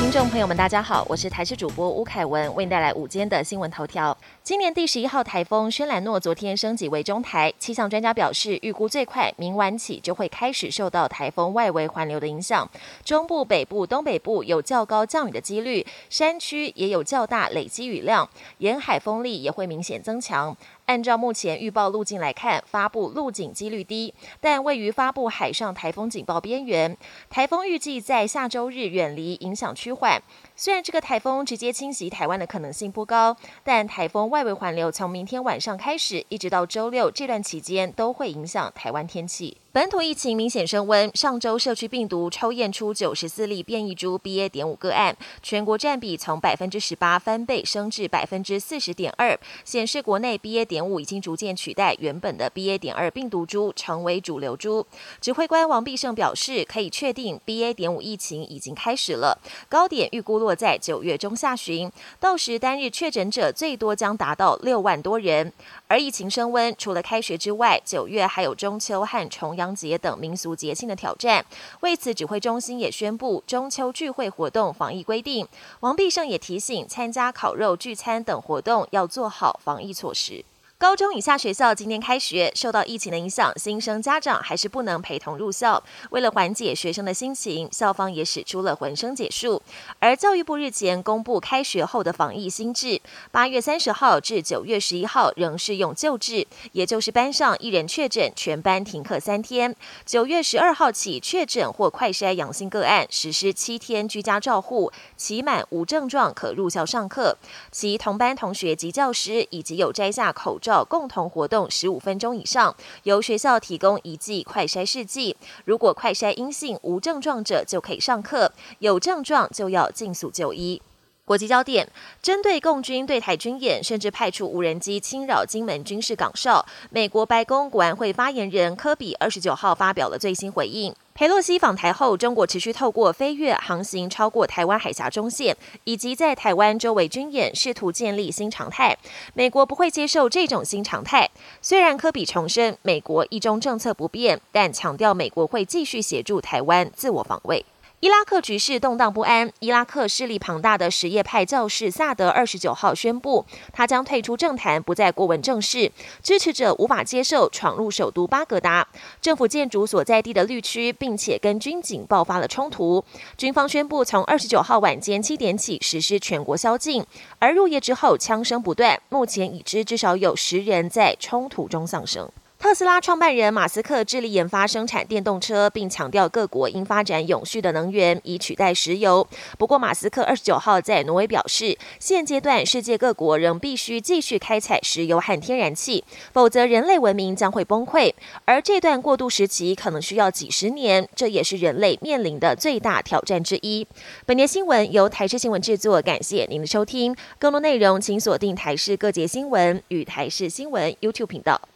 听众朋友们，大家好，我是台视主播吴凯文，为您带来午间的新闻头条。今年第十一号台风轩兰诺昨天升级为中台，气象专家表示，预估最快明晚起就会开始受到台风外围环流的影响，中部、北部、东北部有较高降雨的几率，山区也有较大累积雨量，沿海风力也会明显增强。按照目前预报路径来看，发布路径几率低，但位于发布海上台风警报边缘。台风预计在下周日远离，影响趋缓。虽然这个台风直接侵袭台湾的可能性不高，但台风外围环流从明天晚上开始，一直到周六这段期间都会影响台湾天气。本土疫情明显升温，上周社区病毒抽验出九十四例变异株 BA. 点五个案，全国占比从百分之十八翻倍升至百分之四十点二，显示国内 BA. 点五已经逐渐取代原本的 BA. 点二病毒株成为主流株。指挥官王必胜表示，可以确定 BA. 点五疫情已经开始了，高点预估落在九月中下旬，到时单日确诊者最多将达到六万多人。而疫情升温，除了开学之外，九月还有中秋和重阳节等民俗节庆的挑战。为此，指挥中心也宣布中秋聚会活动防疫规定。王必胜也提醒，参加烤肉聚餐等活动要做好防疫措施。高中以下学校今天开学，受到疫情的影响，新生家长还是不能陪同入校。为了缓解学生的心情，校方也使出了浑身解数。而教育部日前公布开学后的防疫新制，八月三十号至九月十一号仍适用旧制，也就是班上一人确诊，全班停课三天。九月十二号起，确诊或快筛阳性个案实施七天居家照护，期满无症状可入校上课。其同班同学及教师以及有摘下口罩。共同活动十五分钟以上，由学校提供一剂快筛试剂。如果快筛阴性无症状者就可以上课，有症状就要尽速就医。国际焦点：针对共军对台军演，甚至派出无人机侵扰金门军事港哨，美国白宫国安会发言人科比二十九号发表了最新回应。佩洛西访台后，中国持续透过飞越航行超过台湾海峡中线，以及在台湾周围军演，试图建立新常态。美国不会接受这种新常态。虽然科比重申美国一中政策不变，但强调美国会继续协助台湾自我防卫。伊拉克局势动荡不安。伊拉克势力庞大的什叶派教士萨德二十九号宣布，他将退出政坛，不再过问政事。支持者无法接受闯入首都巴格达政府建筑所在地的绿区，并且跟军警爆发了冲突。军方宣布从二十九号晚间七点起实施全国宵禁，而入夜之后枪声不断。目前已知至少有十人在冲突中丧生。特斯拉创办人马斯克致力研发生产电动车，并强调各国应发展永续的能源以取代石油。不过，马斯克二十九号在挪威表示，现阶段世界各国仍必须继续开采石油和天然气，否则人类文明将会崩溃。而这段过渡时期可能需要几十年，这也是人类面临的最大挑战之一。本节新闻由台视新闻制作，感谢您的收听。更多内容请锁定台视各节新闻与台视新闻 YouTube 频道。